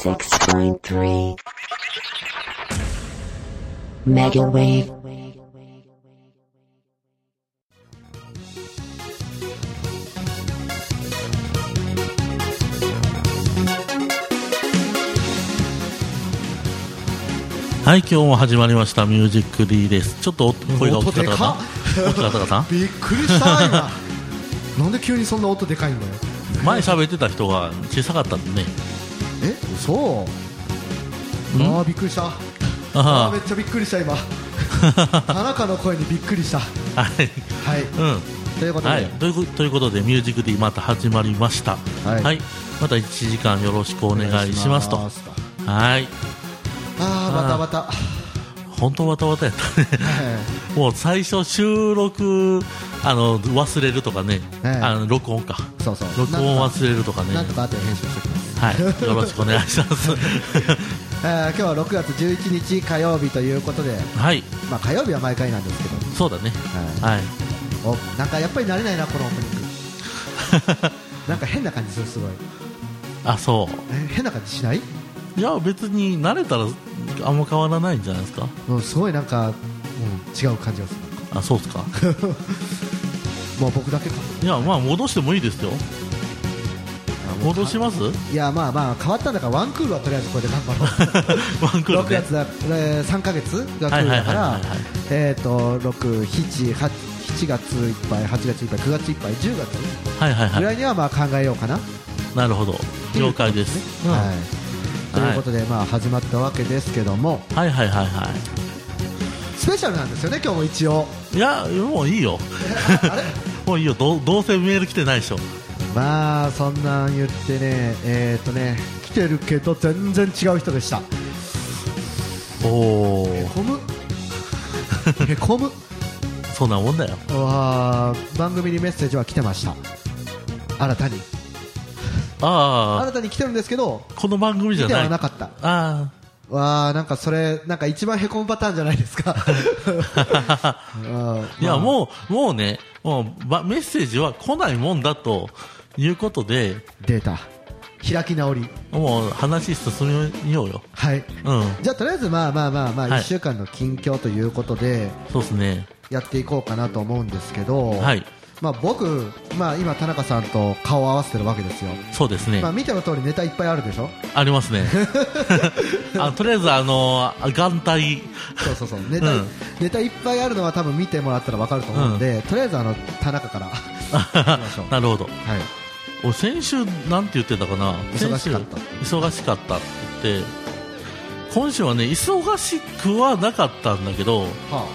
76.3 Mega Wave. はい今日も始まりました「ミュージック D」ですちょっと声が大きかったかな？大きかったかな？びっくりした今。なんで急にそんな音でかいんだよ前喋ってた人が小さかったんでね。え嘘。ん？ああびっくりした。あああめっちゃびっくりした今。田中の声にびっくりした。はあはい。いうん。ということで、はい、ということということで「ミュージック D」また始まりました。はい。また1時間よろしくお願いしますと。はい。ああまたまた。は本当わたわたやったね。い。もう最初収録あの忘れるとかね、ええあの録音か。そうそう。録音忘れるとかね。かなんとか後で編集しておきますはい。よろしくお願いします。えー今日は6月11日火曜日ということで、はい。まあ、火曜日は毎回なんですけど、そうだね。はい。はい。おなんかやっぱり慣れないなこのオープニング。なんか変な感じするすごい。あそえ変な感じしない？ういや別に慣れたらあんま変わらないんじゃないですか？うんすごいなんか、うん、違う感じがする。あそうですか？もう僕だけか。いやまあ戻してもいいですよ。戻します？いやまあまあ変わったんだからワンクールはとりあえずこれで頑張ろう。6 ワンクールで月だ、えー、3ヶ月がクールだかはいはいはいはいらはい。えっと6、7、8 7月いっぱい、8月いっぱい、9月いっぱい、10月はいはいはい。ぐらいにはまあ考えようかな、なるほど。了解です、うん。はい、ということで、まあ始まったわけですけども。はいはいはいはスペシャルなんですよね、今日も一応。いいやもういいよ。もういいよ。どうどうせメール来てないでしょ。まあそんなん言ってね、えっ、とね来てるけど全然違う人でした。おおへこむ？へこむ？そんなもんだよ。わー番組にメッセージは来てました。新たにああ新たに来てるんですけどこの番組じ見てゃない。はなかった。あわーなんかそれなんか一番へこむパターンじゃないですか。あ いやうもうもうねもうばメッセージは来ないもんだということで。データ。開き直り。もう話進みようよ。はい。うん。じゃあとりあえずまあまあまあまあはい。1週間の近況ということでそうですね。やっていこうかなと思うんですけど、はいまあ、僕、まあ、今田中さんと顔を合わせてるわけですよ、そうですね、まあ、見ての通りネタいっぱいあるでしょ？ありますね。あとりあえずあの元旦そうそうそう。ネタ,、うん。ネタいっぱいあるのは多分見てもらったら分かると思うので、とりあえずあの田中から、はきましょう。なるほど。い、俺先週なんて言ってたかな？忙しかった。忙しかったって言って今週はね忙しくはなかったんだけどは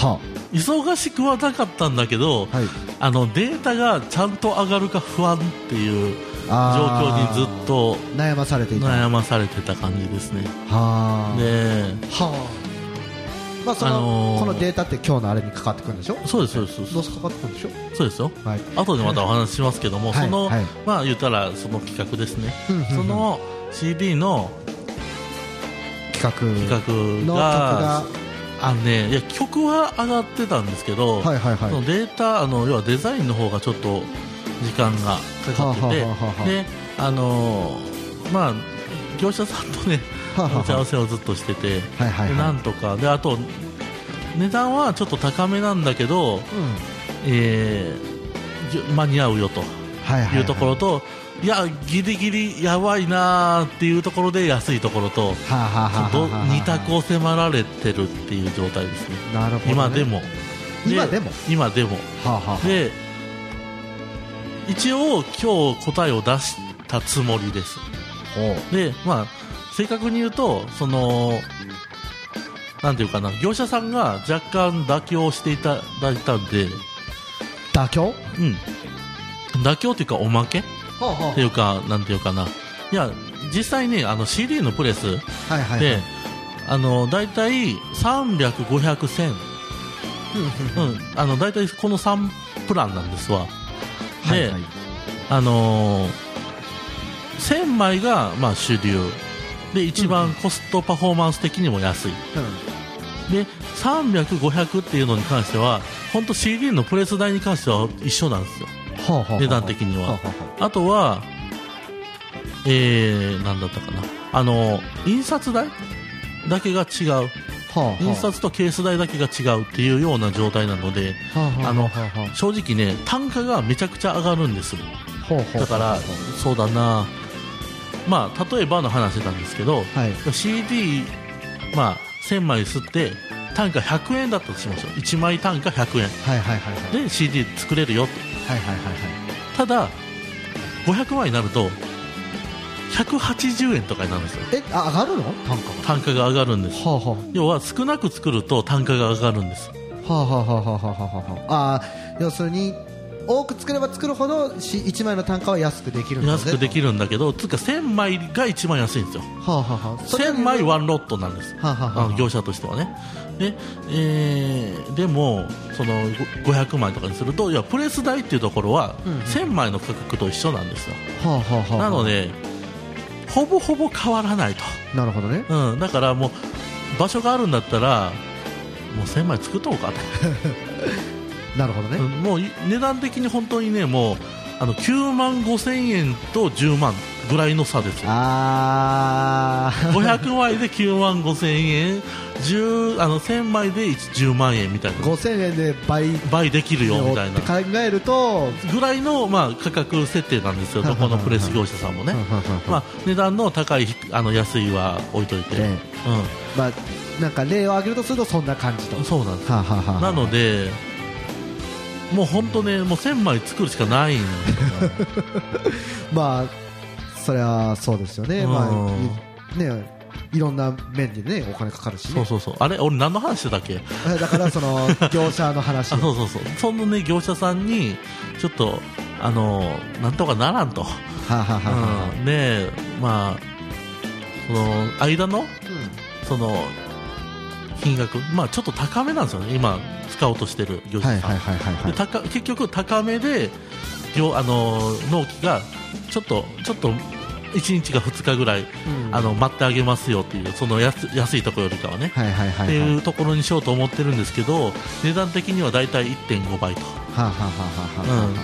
あ。は忙しくはなかったんだけど、あはい、あのデータがちゃんと上がるか不安っていう状況にずっと悩まされていた。悩まされてた感じですね。はあ、ではあ。まあそのあのーこのデータって今日のあれにかかってくるんでしょ？そうですそうですそうです。どうせかかってくるんでしょ？そうですよ。はい。後でまたお話ししますけども、はいその、はい。まあ言ったらその企画ですね、その CD の企画。企画があのねいや曲は上がってたんですけど、はいはいはい。そのデータあの要はデザインの方がちょっと時間がかかってて、はあはあであのーまあ業者さんとね打ち合わせをずっとしてて、はいはいはい。でなんとかであと値段はちょっと高めなんだけど、うん。えー間に合うよとはいはいはいいやギリギリやばいなーっていうところで安いところと、二択を迫られてるっていう状態ですね。なるほどね。今でも。今でも？今でも。はあはあはあ。で一応今日答えを出したつもりです。でまあ正確に言うとそのなんていうかな業者さんが若干妥協していただいたんで。妥協？うん。妥協っていうかおまけ？っていうかなんていうかな。いや実際ねあの CD のプレスあはいはい。で、あの大体300、500、1000、うん、あの大体この3プランなんですわ。で、はいはい。あのー1000枚がまあ主流。で一番コストパフォーマンス的にも安い。で300、500っていうのに関しては本当 CD のプレス代に関しては一緒なんですよ。値段的にははあはあとは、えー、なんだったかな。あの、印刷代だけが違う。印刷とケース代だけが違うっていうような状態なので、はあの正直ね、単価がめちゃくちゃ上がるんです。だから、そうだな、まあ、例えばの話なんですけど、はい CD、まあ、1000枚吸って、単価100円だったとしましょう。1枚単価100円。はいはいはいはいで、CD 作れるよって。はいはいはいはいただ、500枚になると、180円とかになるんですよ。えあ上がるの？単価が単価が上がるんです。はあは要は、少なく作ると単価が上がるんです。あはあはあはあはあはあはああー要するに多く作れば作るほどし1枚の単価は安くできるんだ安くできるるんだけど、つうか1000枚が一番安いんですよ。はあはあはあそれ1000枚ワンロットなんです。はあはあはあ業者としてはね。で、えーでも、そのご500枚とかにすると、いや、プレス代っていうところは、うんうん1000枚の価格と一緒なんですよ。はあはあはあなので、ほぼほぼ変わらないと。なるほどねうん、だからもう、場所があるんだったら、もう1000枚作っとこうかと。なるほどね、うんもうい値段的に本当にね、もう、あの、9万5千円と10万ぐらいの差ですよ。あー。500枚で9万5千円、10あの1000枚で10万円みたいな。5000円で倍。倍できるよみたいな。考えると。ぐらいの、まあ、価格設定なんですよ、どこのプレス業者さんもね、まあ、値段の高い、あの安いは置いといて、ねまあなんか例を挙げるとするとそんな感じと。うん、そうなんです、なので、もう本当ね、もう1000枚作るしかないん まあそれはそうですよね、うん。まあいねいろんな面でねお金かかるし、ね、そうそうそう、あれ、俺、何の話してたっけ、だからその 業者の話あそうそうそう、そのね、業者さんに、ちょっと、あのなんとかならんと、はあ、はあはあはうん、で、まあ、その間の、その金額、まあ、ちょっと高めなんですよね、今、使おうとしてる業者さん、はいはいはいはいで高結局、高めで業あの納期がちょっとちょっと1日か2日ぐらい、うん。あの待ってあげますよっていうその安安いところよりかはね、はいはいはいはい。っていうところにしようと思ってるんですけど値段的にはだいたい1.5倍と、はあ、はあはあうん、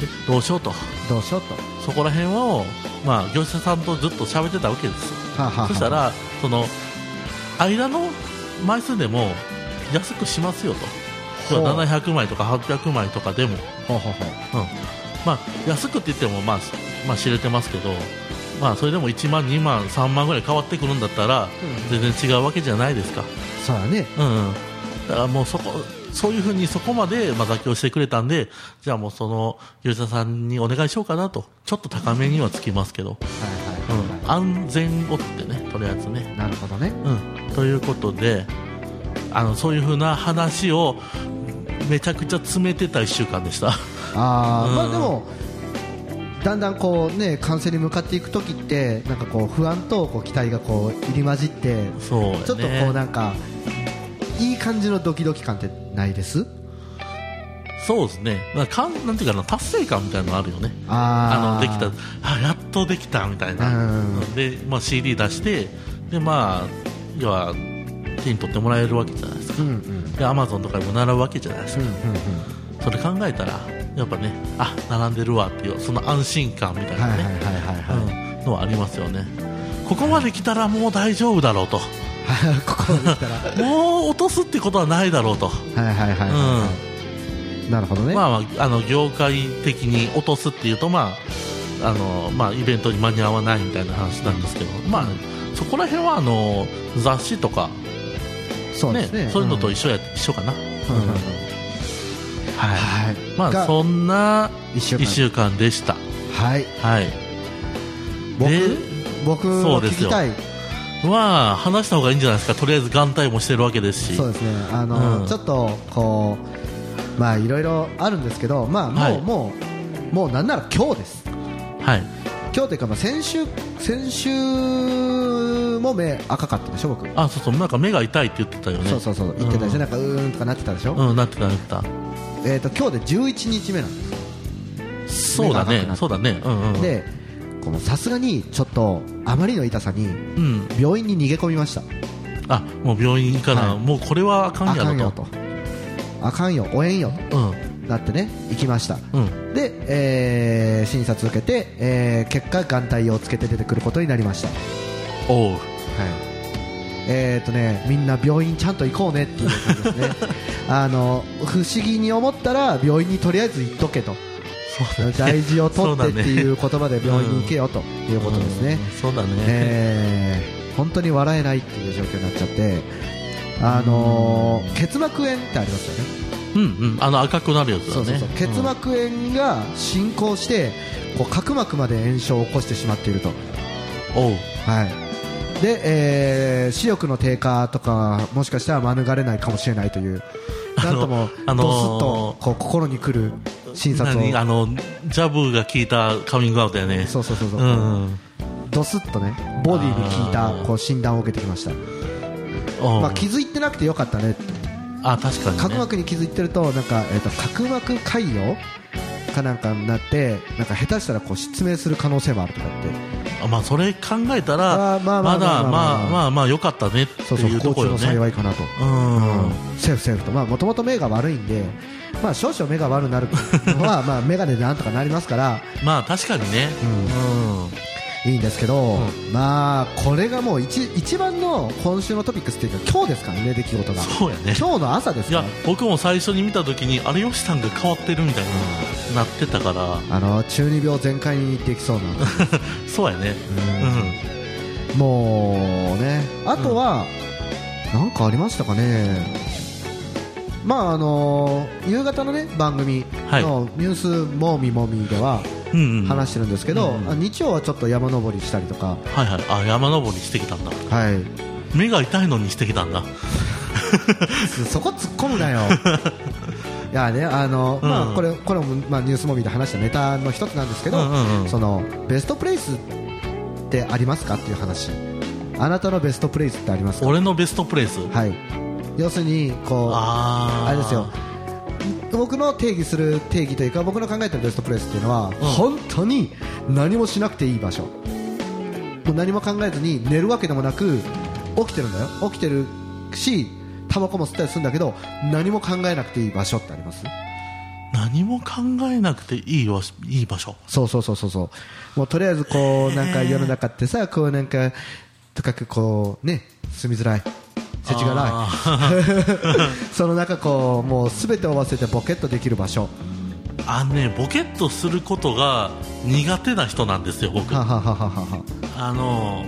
でどうしようと。どうしようと。そこら辺を、まあ、業者さんとずっと喋ってたわけですはあはあはあ。そしたらその間の枚数でも安くしますよと。要はほう700枚とか800枚とかでも、ほうん。まあ、安くって言っても、まあまあ、知れてますけど、まあ、それでも1万、2万、3万ぐらい変わってくるんだったら全然違うわけじゃないですか、そうだね。うんうん、だからもうそこそういうふうにそこまで、まあ、妥協してくれたんでじゃあもうその業者さんにお願いしようかなと。ちょっと高めにはつきますけど、はいはいうん、はい、安全をってねとりあえずね。なるほどね。うん、ということであのそういうふうな話をめちゃくちゃ詰めてた1週間でした。あー、うん。まあでもだんだんこうね完成に向かっていく時ってなんかこう不安とこう期待がこう入り混じってそね。ちょっとこうなんかいい感じのドキドキ感ってないです？そうですね、なんかかんなんていうかな達成感みたいなのあるよね、あー。あのできたあやっとできたみたいな、うん。でまあ、CD 出して、でまあ、要は手に取ってもらえるわけじゃないですか、うんうん。で Amazon とかにも並ぶわけじゃないですか、うんうんそれ考えたら、やっぱね、あ並んでるわっていう、その安心感みたいなね、のはありますよね。ここまで来たらもう大丈夫だろうと。ここまで来たら。は もう落とすってことはないだろうと。いはいはいはい、はい。なるほどね、まあまあ、あの、業界的に落とすっていうと、まあ、あの、まあ、イベントに間に合わないみたいな話なんですけど、まあ、そこら辺は、あの、雑誌とか、ねそうですねそういうのと一緒や、一緒かな。うんうんうんはい。はいまあ、がそんな一週間でした。はいはい。僕で僕そうですよ聞きたいまあ、話した方がいいんじゃないですか。とりあえず眼帯もしてるわけですし。そうですねあの、うんちょっとこうまあいろいろあるんですけどまあもう、はいもうもうなんなら今日ですはい。今日というかまあ先週先週も目赤かったでしょ僕、あ、そうそう、なんか目が痛いって言ってたよね。そうそうそう。言ってたでしょ、うんなんかうーんとかなってたでしょ、うん、なってた、なってた。えっ、と今日で11日目なんです。そうだね。そうだね。うんうん。でこのさすがにちょっとあまりの痛さにうん。病院に逃げ込みました。あ、もう病院行かな、はい。もうこれはあかんあやろと。かんよと。あかんよ。おえんよ。とうん。なってね行きました。うん。で、えー診察受けて、えー結果眼帯をつけて出てくることになりました。おう。はい。えーとね、みんな病院ちゃんと行こうねっていう感じですね。あの不思議に思ったら病院にとりあえず行っとけと。そう大事を取ってっていうそ言葉で病院に行けよということですね、うん。そうだね、え。ー本当に笑えないっていう状況になっちゃって、あのー結膜炎ってありますよねうんうん。あの赤くなるやつだね。そうそうそう。結膜炎が進行してこう角膜まで炎症を起こしてしまっていると、うんおう。はい。でえー視力の低下とかもしかしたら免れないかもしれないという。なんともあのードスッとこう心に来る診察を。何？あのジャブが効いたカミングアウトやね。そうそうそうそう、うんドスッとねボディに効いたこう診断を受けてきました、おう。まあ、気づいてなくてよかったねってあ確かに、ね、角膜に気づいてるとなんか、えー、と角膜潰瘍かなんかになってなんか下手したらこう失明する可能性もあるとか言って。あまあそれ考えたらまあまあまだまあまあ。まあ良かったねってそうそういうと不幸中のころよね幸いかなと、うん。セーフセーフと。まあもともと目が悪いんでまあ少々目が悪くなるのはまあ眼鏡でなんとかなりますから。まあ確かにね。うんいいんですけど、うまあこれがもう一一番の今週のトピックスっていうか今日ですからね出来事が。そうやね。今日の朝ですいや僕も最初に見た時にあれヨシさんが変わってるみたいななってたから。あの中二病全開にできそうな。そうやね。うん。もうねあとは、なんかありましたかね？まああの夕方のね番組はい。の「ニュースもみもみ」ではうんうん話してるんですけど、うんあ日曜はちょっと山登りしたりとか、はいはい。あ山登りしてきたんだ。はい、目が痛いのにしてきたんだ。そこ突っ込むなよ。いやねあの、うんまあこれこれもまあニュースもみで話したネタの一つなんですけど、うんうんうん。そのベストプレイスってありますかっていう話。あなたのベストプレイスってありますか？俺のベストプレイス？はい。要するにこうあれですよ僕の定義する定義というか僕の考えてるベストプレイスっていうのは、本当に何もしなくていい場所。もう何も考えずに寝るわけでもなく起きてるんだよ。起きてるしタバコも吸ったりするんだけど何も考えなくていい場所ってあります？何も考えなくていいわいい場所？そうそうそうそうそう。もうとりあえずこうなんか世の中ってさこうなんかとかくこうね住みづらい世知辛い。あ その中こうもう全てを忘れてボケっとできる場所。あのねボケっとすることが苦手な人なんですよ僕。はあの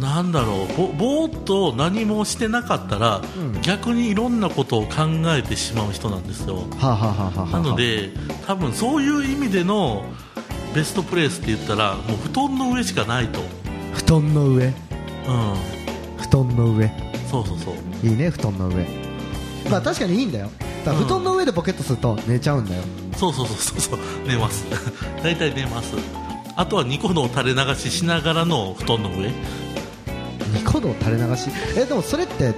なんだろうぼぼーっと何もしてなかったら、うん。逆にいろんなことを考えてしまう人なんですよ。なので多分そういう意味でのベストプレイスって言ったらもう布団の上しかないと。布団の上。うん。布団の上そうそうそう。いいね布団の上。まあ確かにいいんだよ。だ布団の上でポケットすると寝ちゃうんだよ。そうそうそうそう。そう寝ます。大体寝ます。あとはニコの垂れ流ししながらの布団の上。ニコ動垂れ流し？えでもそれって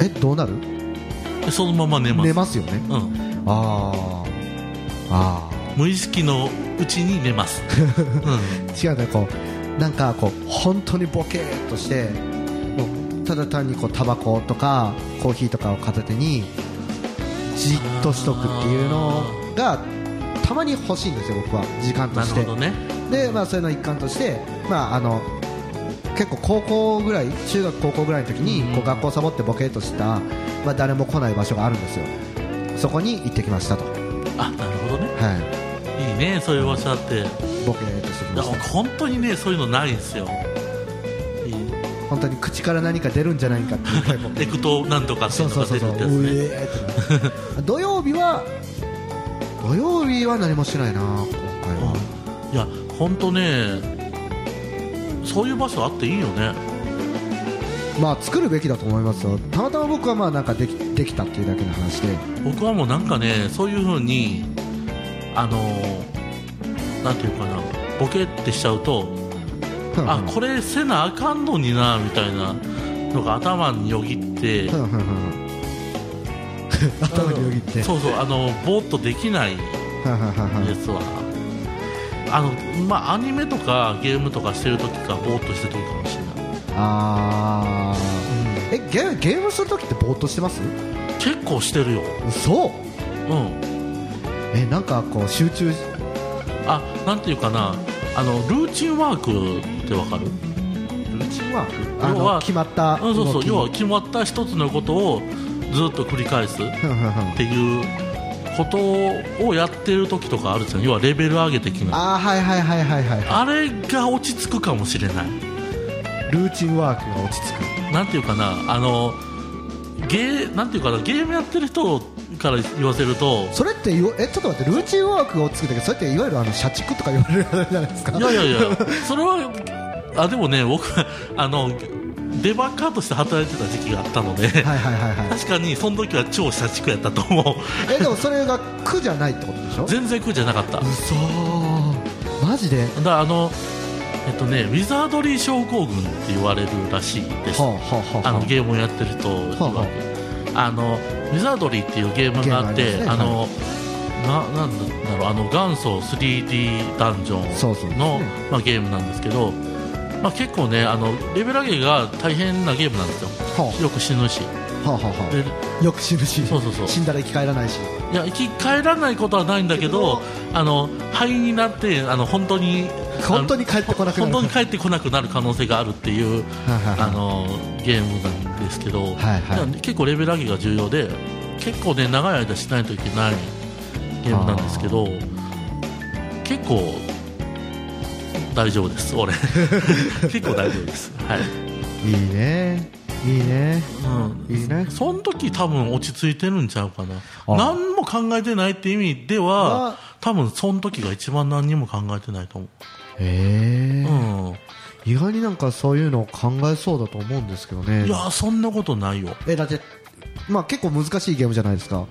えどうなる？でそのまま寝ます。寝ますよね。うん、あー。あ無意識のうちに寝ます、うん。ー違うねこうなんかこう本当にボケーっとしてただ単にこうタバコとかコーヒーとかを片手にじっとしとくっていうのがたまに欲しいんですよ僕は。時間として。ね。で、まあ、それの一環として、まあ、あの結構高校ぐらい中学高校ぐらいの時にうん。こう学校サボってボケーっとした、まあ、誰も来ない場所があるんですよ。そこに行ってきましたと、はあなるほどね。い、いいねそういう場所あって。いボケーっとしてきやました。本当にねそういうのないんですよ。いい本当に口から何か出るんじゃないかっていうぐらいも。うエクトなんとかってううのが出るってやつね。土曜日は土曜日は何もしてないな今回は、いや本当ねそういう場所あっていいよね。まあ作るべきだと思いますよ。たまたま僕はまあなんかできできたっていうだけの話で。僕はもうなんかねそういう風にあのなんていうかなボケってしちゃうとあこれせなあかんのになみたいなのが頭によぎって。頭によぎって。そうそうあのぼーっとできないですわあのまあアニメとかゲームとかしてる時かぼーっとしてる時かもしれない、あー。えゲゲームするときってぼーっとしてます？結構してるよ。嘘。うん。えなんかこう集中あなんていうかな。あのルーチンワークってわかる？ルーチンワークあ要はの決まったうんそうそう要は決まった一つのことをずっと繰り返すっていうことをやってる時とかあるじゃん。要はレベル上げ的なあーはいはいはいはいはいあれが落ち着くかもしれない。ルーチンワークが落ち着く。なんていうかなあのゲーなんていうかなゲームやってる人から言わせるとそれってえちょっと待ってルーチンワークが落ち着くんだけどそれっていわゆるあの社畜とか言われるじゃないですか？いやいやいや それはあでもね僕 あのデバッカーとして働いてた時期があったので、はいはいはいはい。確かにその時は超社畜やったと思う。えでもそれが苦じゃないってことでしょ？全然苦じゃなかった。嘘。マジで？らあのえっとねウィザードリー症候群って言われるらしいです。はあはあはああ。のゲームをやってる人はあはあのウィザードリーっていうゲームがあってあね。あの、ななんだろうあの元祖 3D ダンジョそうそう。ンのまあ、ゲームなんですけど、まあ、結構ねあのレベル上げが大変なゲームなんですよ。はよく死ぬし。あはあはあ。でよく死ぬしそうそうそう。死んだら生き返らないし。いや生き返らないことはないんだけどあの灰になってあの本当に本当に帰ってこなくなる。本当に帰ってこなくなる可能性があるっていうあのゲームなんですけど、はいはい。結構レベル上げが重要で結構ね長い間しないといけないゲームなんですけど結構大丈夫です俺。結構大丈夫です。はい、いいね。いいね。うん、いいね。その時多分落ち着いてるんちゃうかな。あ。何も考えてないって意味ではあ。多分その時が一番何にも考えてないと思へえ。う、うん。意外になんかそういうのを考えそうだと思うんですけどね。いやそんなことないよ。えだってまあ結構難しいゲームじゃないですか。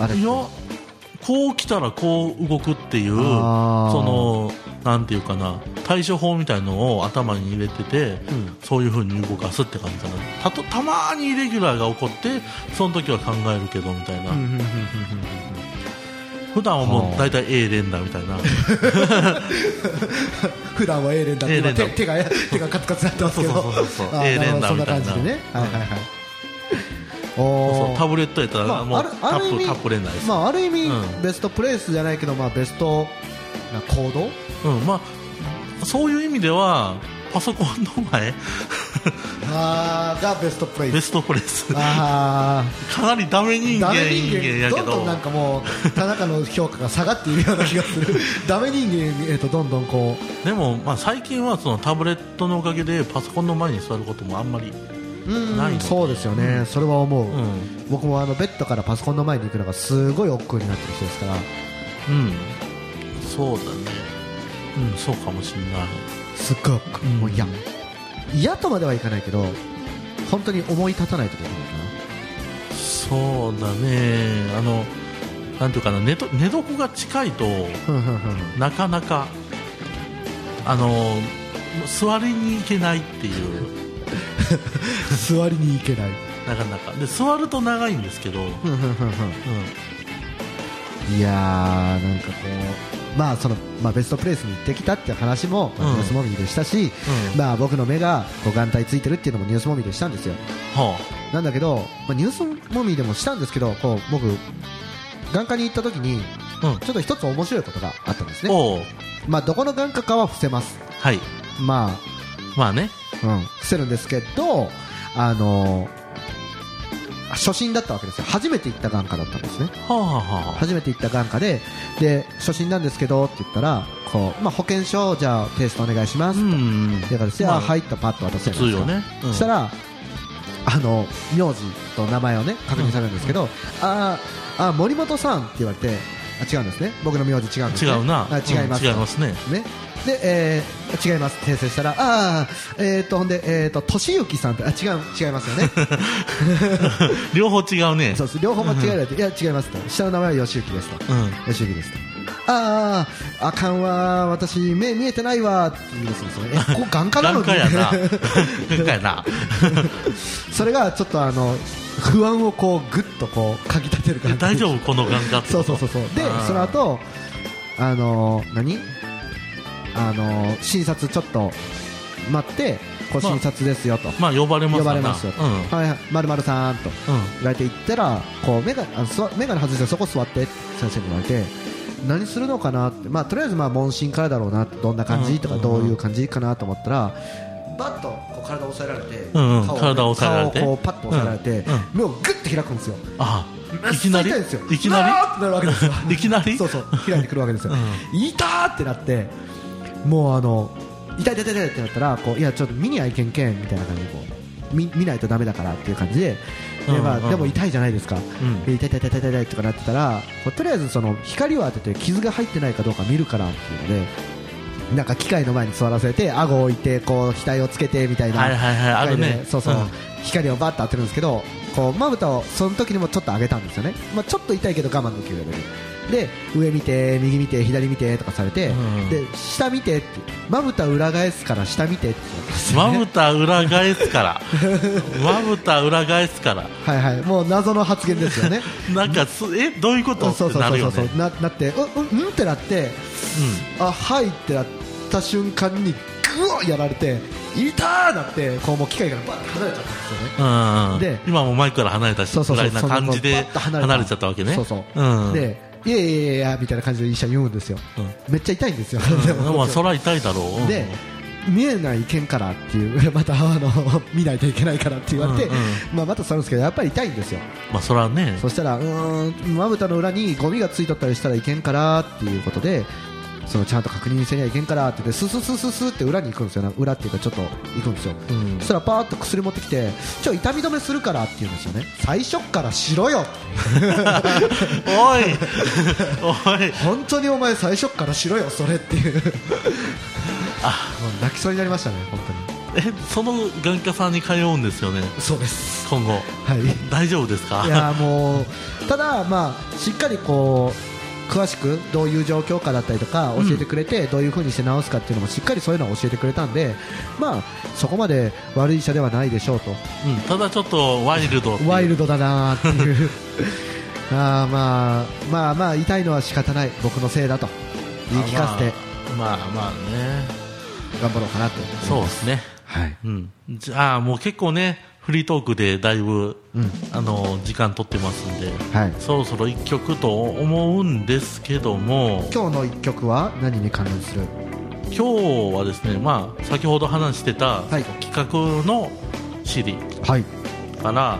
あれいやこう来たらこう動くっていうそのなんていうかな対処法みたいのを頭に入れてて、ん。そういう風に動かすって感じだね。たとたまーにイレギュラーが起こってその時は考えるけどみたいな、うんうんうんうんうん。普段はもはあ。う大体 A 連打みたいな。普段は A 連打って手手が手がカツカツになってますけど。そうそうそうそう A 連打そんなみたいな。感じでね。はいはいはい。そうタブレットやったら、まあもうあるタある意味ップタップれないです、まあある意味うん。ベストプレイスじゃないけどまあベストな行動うんまあ、そういう意味ではパソコンの前あーがベストプレイ。スベストプレスかあなりダメ人間あダメ人やけど間どんどんなんかもう田中の評価が下がっているような気がする。ダメ人間へとどんどんこう。でも、まあ、最近はそのタブレットのおかげでパソコンの前に座ることもあんまり、うんないそうですよね、それは思う、うん。僕もあのベッドからパソコンの前に行くのがすごい億劫になってる人ですから。うん、そうだね、うん、そうかもしれない、すっごい億劫、うんもう嫌嫌とまではいかないけど本当に思い立たないとできないそうだね、あのなんていうかな寝と寝床が近いとかなかなかあの座りに行けないっていう。座りに行けない。なかなか。で座ると長いんですけど、うん。いやーなんかこうまあそのまあベストプレイスに行ってきたっていう話も、まニュースモミーでしたし、うん。まあ僕の目がこう眼帯ついてるっていうのもニュースモミーでしたんですよ。はなんだけど、まあ、ニュースモミーでもしたんですけどこう僕眼科に行った時にあうん。ちょっと一つ面白いことがあったんですね。まあどこの眼科かは伏せます。はい。ままあね。あ、うん、伏せるんですけどあの初診だったわけですよ。初めて行った眼科だったんですね。はあはあ。はあ初めて行った眼科でで初診なんですけどって言ったらこう、まあ、保険証じゃあ提出お願いしますうと、んだからして、まああはいとパッと渡すじゃないですかね、うん。そしたらあの名字と名前をね確認されるんですけど、あーあー森本さんって言われてあ違うんですね。僕の名字違うんです、ね、違うな。あ違います、うん違いますね。ねで、えー違います。訂正したらああえっ、とほんでえっ、と俊之さんってあ違う違いますよね。両方違うね。そうです両方間違えられて、いや違いますと。下の名前は吉行ですと。うん。吉行ですと。あああかんわ私目見えてないわって言うんですよえここ眼科なのに？眼科やな。それがちょっとあの不安をこうぐっとこうかき立てる感じ。大丈夫？この眼科ってそうそうそうそう。でその後あの何？あの診察ちょっと待ってこう診察ですよと、まあ呼ばれます呼ばれますよはいはい、まるまるさんと。うん。言われて行ったら、こうメガあの座メガネ外してそこ座って先生に言われて、何するのかなって、まあとりあえずまあ問診からだろうな、どんな感じとかうん。どういう感じかなと思ったら、バッとこう体を押さえられて、顔を体を押さえられて？顔をこうパッと押さえられて、うん。目をグッて開くんですよ。あいきなり？いきなり？うわーってなるわけですよ。いきなり？そうそう。開いてくるわけですよ、う痛ーってなってもうあの痛い痛い痛いってなったらこういやちょっと見にはいけんけんみたいな感じでこう見見ないとダメだからっていう感じでで,、まあでも痛いじゃないですか、痛い痛い痛い痛い痛いとかなってたらとりあえずその光を当てて傷が入ってないかどうか見るからっていうのでなんか機械の前に座らせて顎を置いてこう額をつけてみたいな、はいはいはい。そうそう、うん。光をバッと当てるんですけどこうまぶたをその時にもちょっと上げたんですよね、まあ、ちょっと痛いけど我慢できるレベルで上見て右見て左見てとかされて、うんで下見てってまぶた裏返すから下見てってまぶた裏返すから。まぶた裏返すから。はいはい。もう謎の発言ですよね。なんかすえどういうこと？そうそうそうそうそう。ってなななってううんうん？ってなってあはいってなった瞬間にグワッやられて痛ーなってこうもう機械からバッと離れちゃったんですよね。うんうん。で今もマイクから離れたしそうそうそう。ぐらいな感じで離れちゃったわけね。そうそう、うん。でいやいやいやみたいな感じで医者言うんですよ、うん。めっちゃ痛いんですよ、まあそら痛いだろう。うんで見えないけんからっていう。またあの見ないといけないからって言われて、うんうん。まあ、また座るんですけどやっぱり痛いんですよ。まあそらね。そしたらうーんまぶたの裏にゴミがついとったりしたらいけんからっていうことでそのちゃんと確認せにはいけんからって言ってスススススって裏に行くんですよね。裏っていうかちょっと行くんですよ、うん。そしたらパーッと薬持ってきてちょ痛み止めするからって言うんですよね。最初っからしろよおい。おい。本当にお前最初っからしろよそれっていう。あ。もう泣きそうになりましたね本当に。えその眼科さんに通うんですよね？そうです。今後。はい。大丈夫ですか？いやもうただ、まあ、しっかりこう詳しくどういう状況かだったりとか教えてくれて、どういう風にして直すかっていうのもしっかりそういうのを教えてくれたんで、まあ、そこまで悪い医者ではないでしょうと。うん。ただちょっとワイルドワイルドだなっていう。あーまあまあまあ痛いのは仕方ない。僕のせいだと。言い聞かせて。まあまあまあね。頑張ろうかなとそうですね。はい。うん。じゃあもう結構ねフリートークでだいぶ、うん。あの時間取ってますんではい、そろそろ1曲と思うんですけども今日の一曲は何に関連する？今日はですね、まあ、先ほど話してた、はい。企画の CD はい。から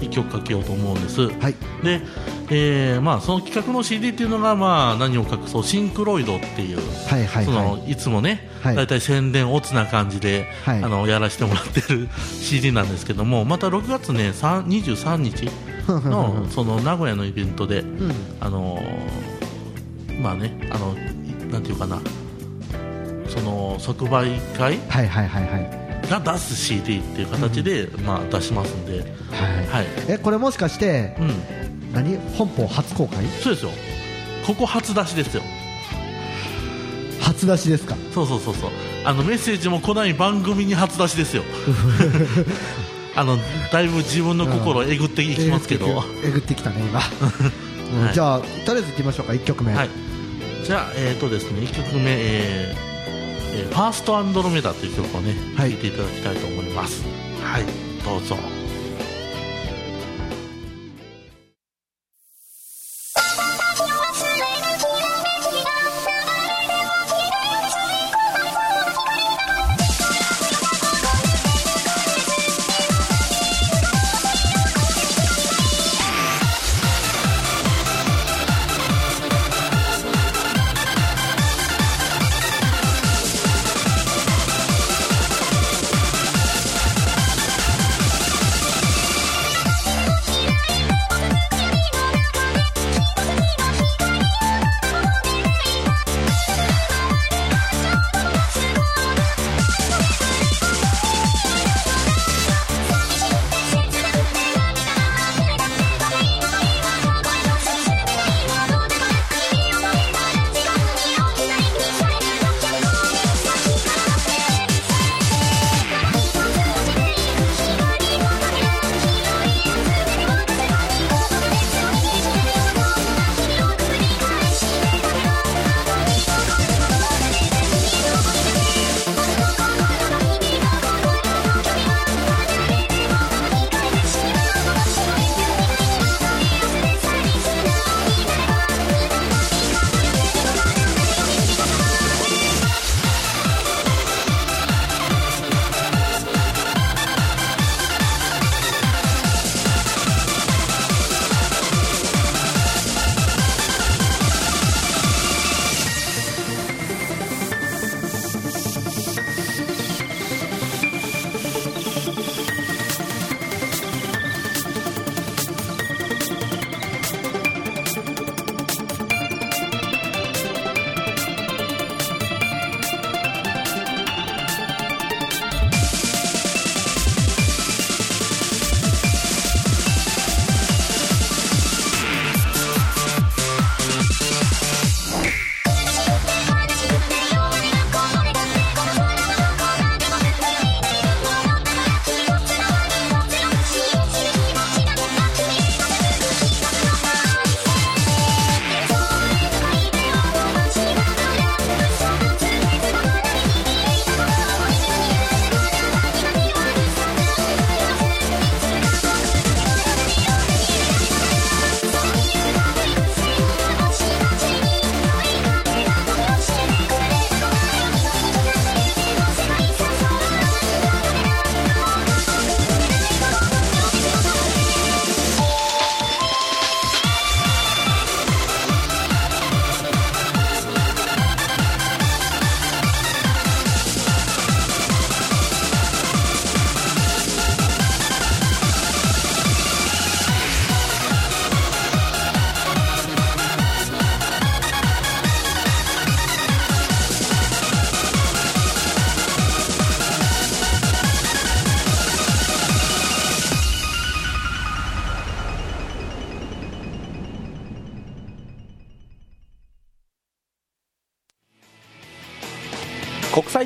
1曲かけようと思うんです。はい。で、えーまあ、その企画の CD っていうのが、まあ、何を隠そうシンクロイドっていうはいはいそはのいつもね、はい。だいたい宣伝オツな感じで、はい。あのやらせてもらってる CD なんですけどもまた6月ね3 23日いの その名古屋のイベントで、うん。あのーまあねあのいなんていうかなその即売会はいはいはいはい。が出す CD っていう形で、まあ、出しますんで、はい。はい。えこれもしかしてうん、何？本邦初公開？そうですよ。ここ初出しですよ。初出しですか？そうそうそうそう。あのメッセージも来ない番組に初出しですよ。あのだいぶ自分の心をえぐっていきますけど、はえぐってきたね今、う んはい。じゃあとりあえずいってみましょうか1曲目。い。じゃあえっ、とですね1曲目、えーえーファーストアンドロメダという曲をね聴、はい。い、ていただきたいと思います。はい。どうぞ「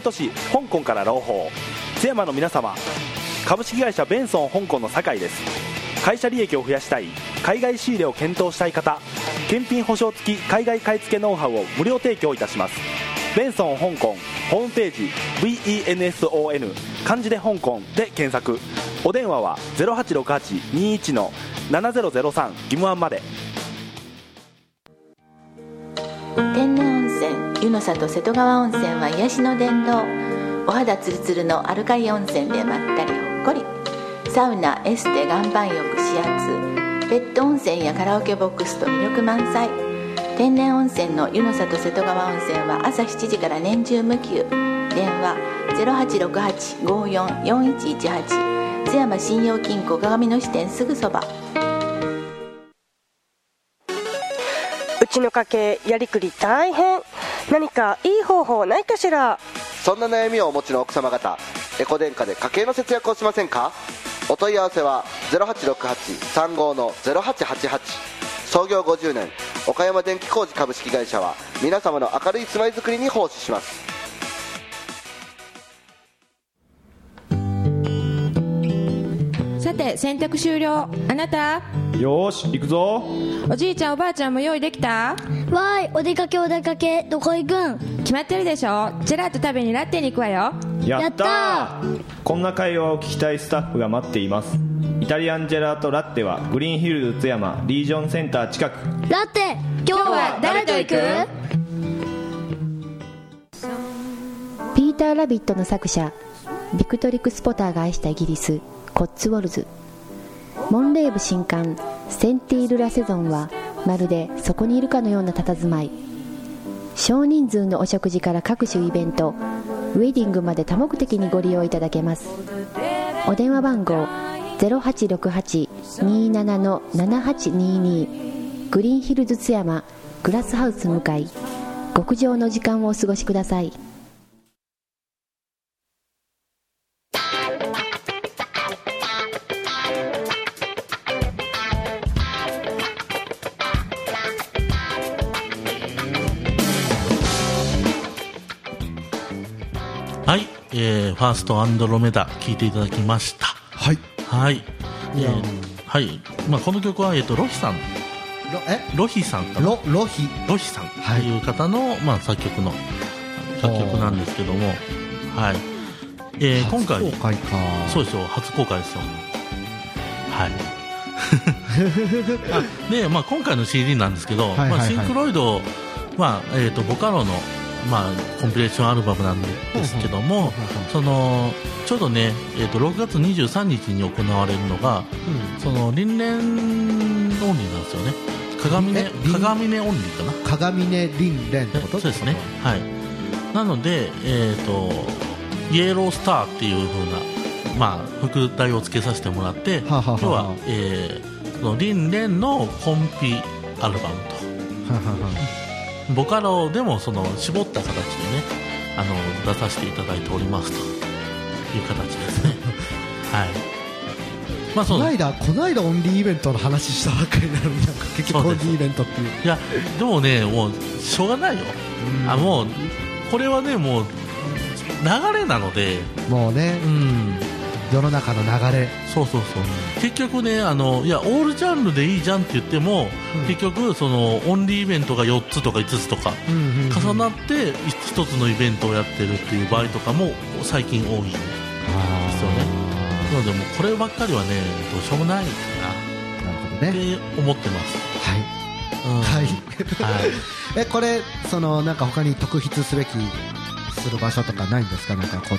都市香港から朗報。津山の皆様株式会社ベンソン香港の酒井です。会社利益を増やしたい海外仕入れを検討したい方検品保証付き海外買い付けノウハウを無料提供いたします。ベンソン香港ホームページ VENSON 漢字で香港で検索。お電話は086821の7003義務案まで。天然湯の里瀬戸川温泉は癒しの殿堂お肌ツルツルのアルカリ温泉でまったりほっこり。サウナエステ岩盤浴指圧ペット温泉やカラオケボックスと魅力満載。天然温泉の湯の里瀬戸川温泉は朝7時から年中無休。電話0868-544118津山信用金庫鏡の支店すぐそば。うちの家計やりくり大変。何かいい方法ないかしら？そんな悩みをお持ちの奥様方エコ電化で家計の節約をしませんか？お問い合わせは0868-35の0888創業50年岡山電気工事株式会社は皆様の明るい住まいづくりに奉仕します。さて洗濯終了。あなた？よーし行くぞ。おじいちゃんおばあちゃんも用意できた？わーいお出かけお出かけどこ行くん？決まってるでしょ。ジェラート食べにラッテに行くわよ。やったー。こんな会話を聞きたいスタッフが待っています。イタリアンジェラートラッテはグリーンヒルズ津山リージョンセンター近く。ラッテ今日は誰と行く？ピーター・ラビットの作者ビクトリック・スポターが愛したイギリスコッツウォルズモンレーブ新刊センティール・ラセゾンはまるでそこにいるかのような佇まい。少人数のお食事から各種イベントウェディングまで多目的にご利用いただけます。お電話番号0868-27-7822グリーンヒルズ津山グラスハウス向かい。極上の時間をお過ごしください。えー、ファーストアンドロメダ聞いていただきました。はい。はい。えーはい。まあ、この曲は、えっ、と、ロヒさん。え？ロヒさんかな？ロ、ロヒ。ロヒさんっていう方の、まあ、作曲の楽曲なんですけども、はい。えー、今回、初公開かそうですよ、初公開ですよ。はい。あで、まあ、今回の CD なんですけど、はいはいはいまあ、シンクロイド、まあ、えっ、と、ボカロの、まあ、コンピレーションアルバムなんですけども、その、ちょうどね、えっ、と、6月23日に行われるのが、その、輪廻オンリーなんですよね。鏡ね、鏡ねオンリーかな。鏡ね凛蓮ってことそうですね。はい。なので、えっ、と、イエロースターっていう風な、まあ、副題を付けさせてもらって、はあはあはあ要は、えー、その、リンレンのコンピアルバムと、ボカロでもその、絞った形でね、あの、出させていただいておりますという形ですね。はい。まあ、その、この間、この間オンリーイベントの話したばっかりなのになんか結局オンリーイベントっていう。いや、でもね、もう、しょうがないよ。あ、もう、これはね、もう、流れなので、もうね、世の中の流れ。そうそうそう。結局ね、あの、いや、オールジャンルでいいじゃんって言っても、結局、その、オンリーイベントが4つとか5つとか、重なって、1つのイベントをやってるっていう場合とかも、最近多いんですよね。なので、もう、こればっかりはね、どうしようもないかな。なるほどね。って思ってます。はい。うんはい。はい。え、これ、その、なんか他に特筆すべき、する場所とかないんですか？なんかこう、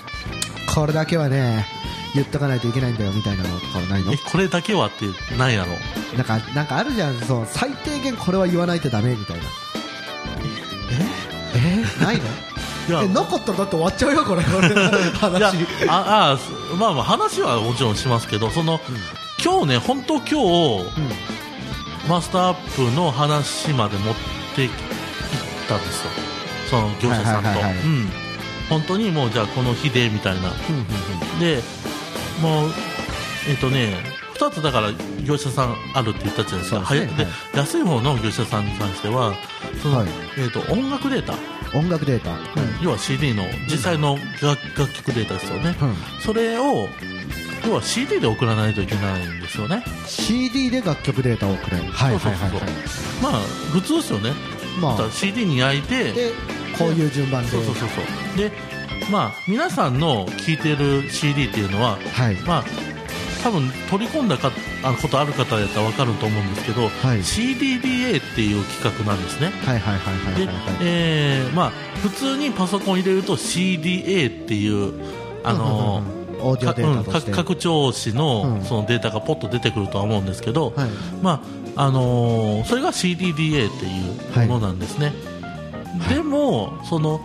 これだけはね、言っとかないといけないんだよみたいなのとかはないの？え、これだけはってないやろ。なんか、なんかあるじゃん、そう、最低限これは言わないとダメみたいな。え？え？ないの？え、なかったらだって終わっちゃうよ、これ、これいや話。ああすまあまあ話はもちろんしますけど、その、今日ね、本当今日、マスターアップの話まで持っていったんですよ。その業者さんと。はいはいはいはいうん。本当にもうじゃあこの日で、みたいな。で、もう、えっ、とね、2つだから業者さんあるって言ったじゃないですか。すね。はやで安い方の業者さんに関してはその、はい。えー、と音楽データ、音楽データ、要は CD の実際の楽楽曲データですよね、うん。それを要は CD で送らないといけないんですよね。CD で楽曲データを送れる。はいはいはいはい。まあ普通ですよね、まあ。CD に焼いてでこういう順番で。そうそうそうそう。でまあ皆さんの聴いてる CD っていうのは、はい。まあ多分取り込んだかあのことある方やったら分かると思うんですけど、はい。CDDA っていう企画なんですね。はいはいはいはいではいはい、えーまあ、普通にパソコン入れると CDA っていうあのうんうんう拡張子の,、うん。そのデータがポッと出てくるとは思うんですけど、はい。まああのーそれが CDDA っていうものなんですね、でもその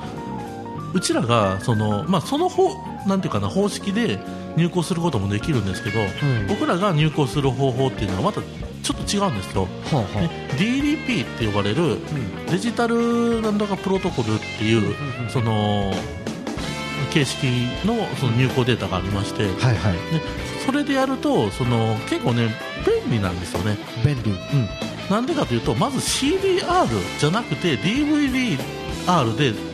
うちらがその、まあ、その方なんていうかな方式で入稿することもできるんですけど、ん僕らが入稿する方法っていうのはまたちょっと違うんですよ、ほうほうね DDP って呼ばれるデジタルなんだかプロトコルっていうその形式のその入稿データがありまして、はいはい。でそれでやるとその結構ね便利なんですよね、便利。うん、なんでかというとまず CDR じゃなくて DVDR で、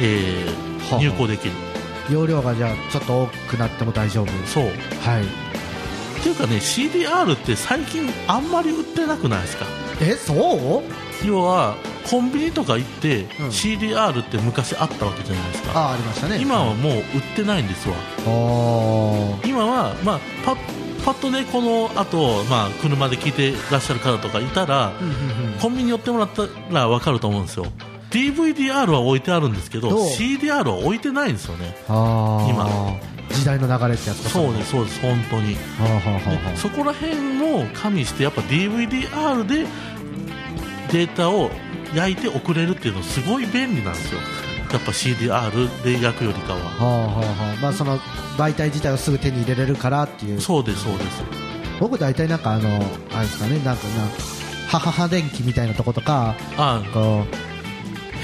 えーはあ。入稿できる。容量がじゃあちょっと多くなっても大丈夫。そう。はい。っていうかね CDR って最近あんまり売ってなくないですか？えそう？要はコンビニとか行って、うん。CDR って昔あったわけじゃないですか。ああありましたね。今はもう売ってないんですわ。おー。今は、まあ、パッパッとねこの後、まあ車で聞いてらっしゃる方とかいたら、うんうんうん。コンビニ寄ってもらったら分かると思うんですよ DVDR は置いてあるんですけどどう？CDR は置いてないんですよね。今。時代の流れってやつかそうですそうです本当に。はあはあはあはでそこら辺も加味してやっぱ DVDR でデータを焼いて送れるっていうのすごい便利なんですよ。やっぱ CDR で焼くよりかは。あはあはあはあ。まあその媒体自体をすぐ手に入れれるからっていう。そうですそうです。僕大体なんかあのあれですかねなんかな母は電機みたいなとことかあ。こう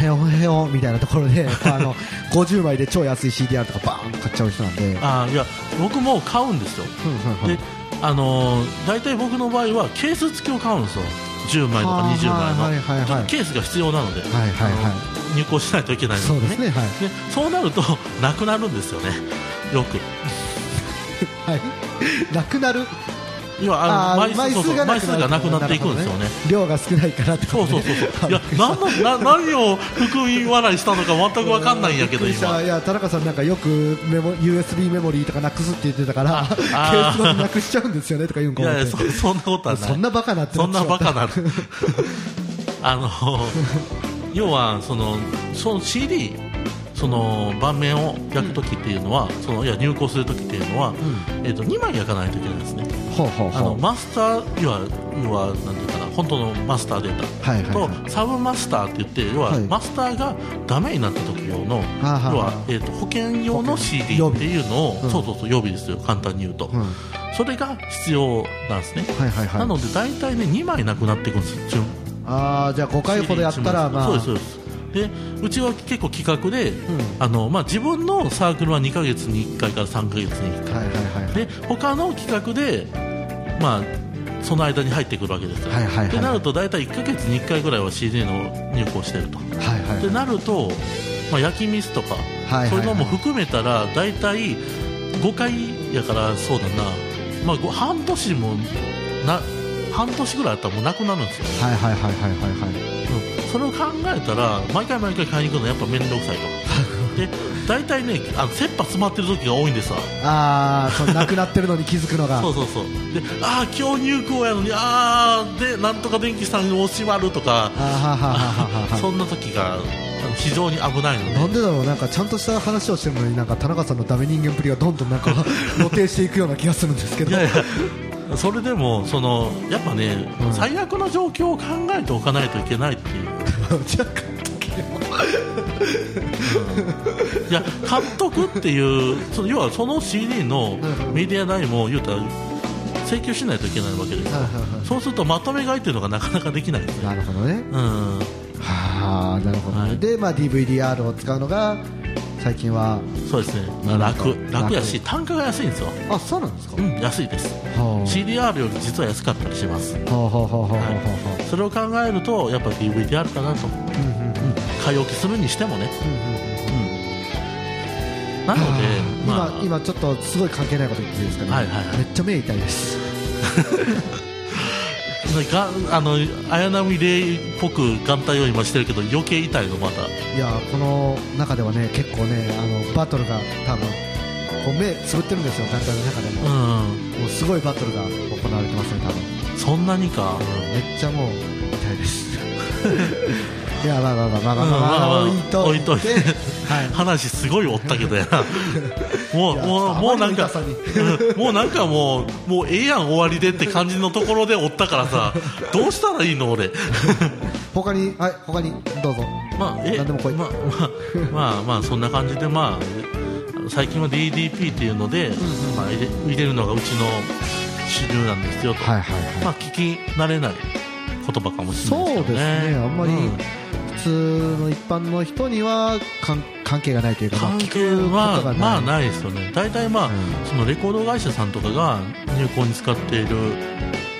ヘオヘオみたいなところで あの50枚で超安い CDR とかバーン買っちゃう人なんであいや僕も買うんですよ。であのー大体僕の場合はケース付きを買うんですよ。10枚とか20枚の、はいはいはいケースが必要なので、はいはいはい。入稿しないといけないので,、そうですねはい。でそうなるとなくなるんですよね。よく。はい。なくなる？要はあの枚数枚数がなくなっていくんですよね。量が少ないからってこそうそうそうそう。いや何のな何を含み笑いしたのか全く分かんないんやけど今。いや田中さんなんかよくメモ USB メモリーとかなくすって言ってたからケースのなくしちゃうんですよねとか言うんかいやそそんなことはない。そんなバカなってそんなバカなな あの要はそのその CD その盤面を焼くときっていうのは、そのいや入稿するときっていうのは、えー、と2枚焼かないといけないんですね。ほうほうあのマスター要は要はなんていうかな本当のマスターデータ、はいはいはい。とサブマスターって言って要は、はい。マスターがダメになった時用のはあはあ要は、えー、と保険用の CD っていうのを、うん。そうそうそう予備ですよ。簡単に言うと、うん。それが必要なんですね、はいはいはい。なので大体ね2枚なくなっていくんですよ。あじゃあ5回ほどやったらまあ。そうですそうですでうちは結構企画で、あのまあ、自分のサークルは2ヶ月に1回から3ヶ月に1回、はいはいはいで他の企画で、まあ、その間に入ってくるわけですよ、はいはいはいでなると大体1ヶ月に1回ぐらいは CD の入稿してると、はいはいでなると、まあ、焼きミスとか、はいはいはい。そういうのも含めたら大体5回やからそうだな、まあ、ご半年もな半年ぐらいあったらもうなくなるんですよ。はいはいはいはいはいはい。うんそれを考えたら毎回毎回買いに行くのやっぱ面倒くさいと。で大体ねあの切羽詰まってる時が多いんですわ。ああそうなくなってるのに気づくのが。そうそうそう。でああ今日入稿やのにああでなんとか電気さんを閉まるとか。そんな時が非常に危ないので。なんでだろうなんかちゃんとした話をしてるのになんか田中さんのダメ人間ぶりがどんどんなんか露呈していくような気がするんですけど。いやいやそれでもそのやっぱね、最悪の状況を考えておかないといけないっていう。じゃあ買っとけよいや買っとくっていうその要はその CD のメディア代も言うたら請求しないといけないわけですよ。そうするとまとめ買いっていうのがなかなかできない。なるほどね。うん。はあなるほどね、で、まあ、DVDR を使うのが最近は。そうですね。楽楽やし単価が安いんですよ。あそうなんですか？うん安いです。はあ。CDR より実は安かったりします。それを考えるとやっぱ DVD あるかなと、うん買い置きするにしてもね、うん。なので、まあ、今今ちょっとすごい関係ないこと言っていいですかね、はいはいはい。めっちゃ目痛いです があの綾波レイっぽく眼帯を今してるけど余計痛いのまたいやこの中ではね結構ねあのバトルが多分こう目つぶってるんですよ団体の中でも,、もうすごいバトルが行われてますね多分。そんなにか、めっちゃもう痛いです いやまあまあまあまあまあうんまあ、まあ、まあ置いといて。置いといて。話すごいおったけどやな。もうもうもうなんかうん もうなんかもうもうええやん終わりでって感じのところでおったからさ。どうしたらいいの俺？他に？はい他に？どうぞ。まあえ何でも来い。まあまあまあまあそんな感じでまあ最近は DDP っていうので、まあ、入れ入れるのがうちの主流なんですよと、はいはいはい。まあ聞き慣れない言葉かもしれないそうですね。あんまりうん。普通の一般の人には関関係がないというかまあ関係はがない。まあないですよね。大体まあ、そのレコード会社さんとかが入稿に使っている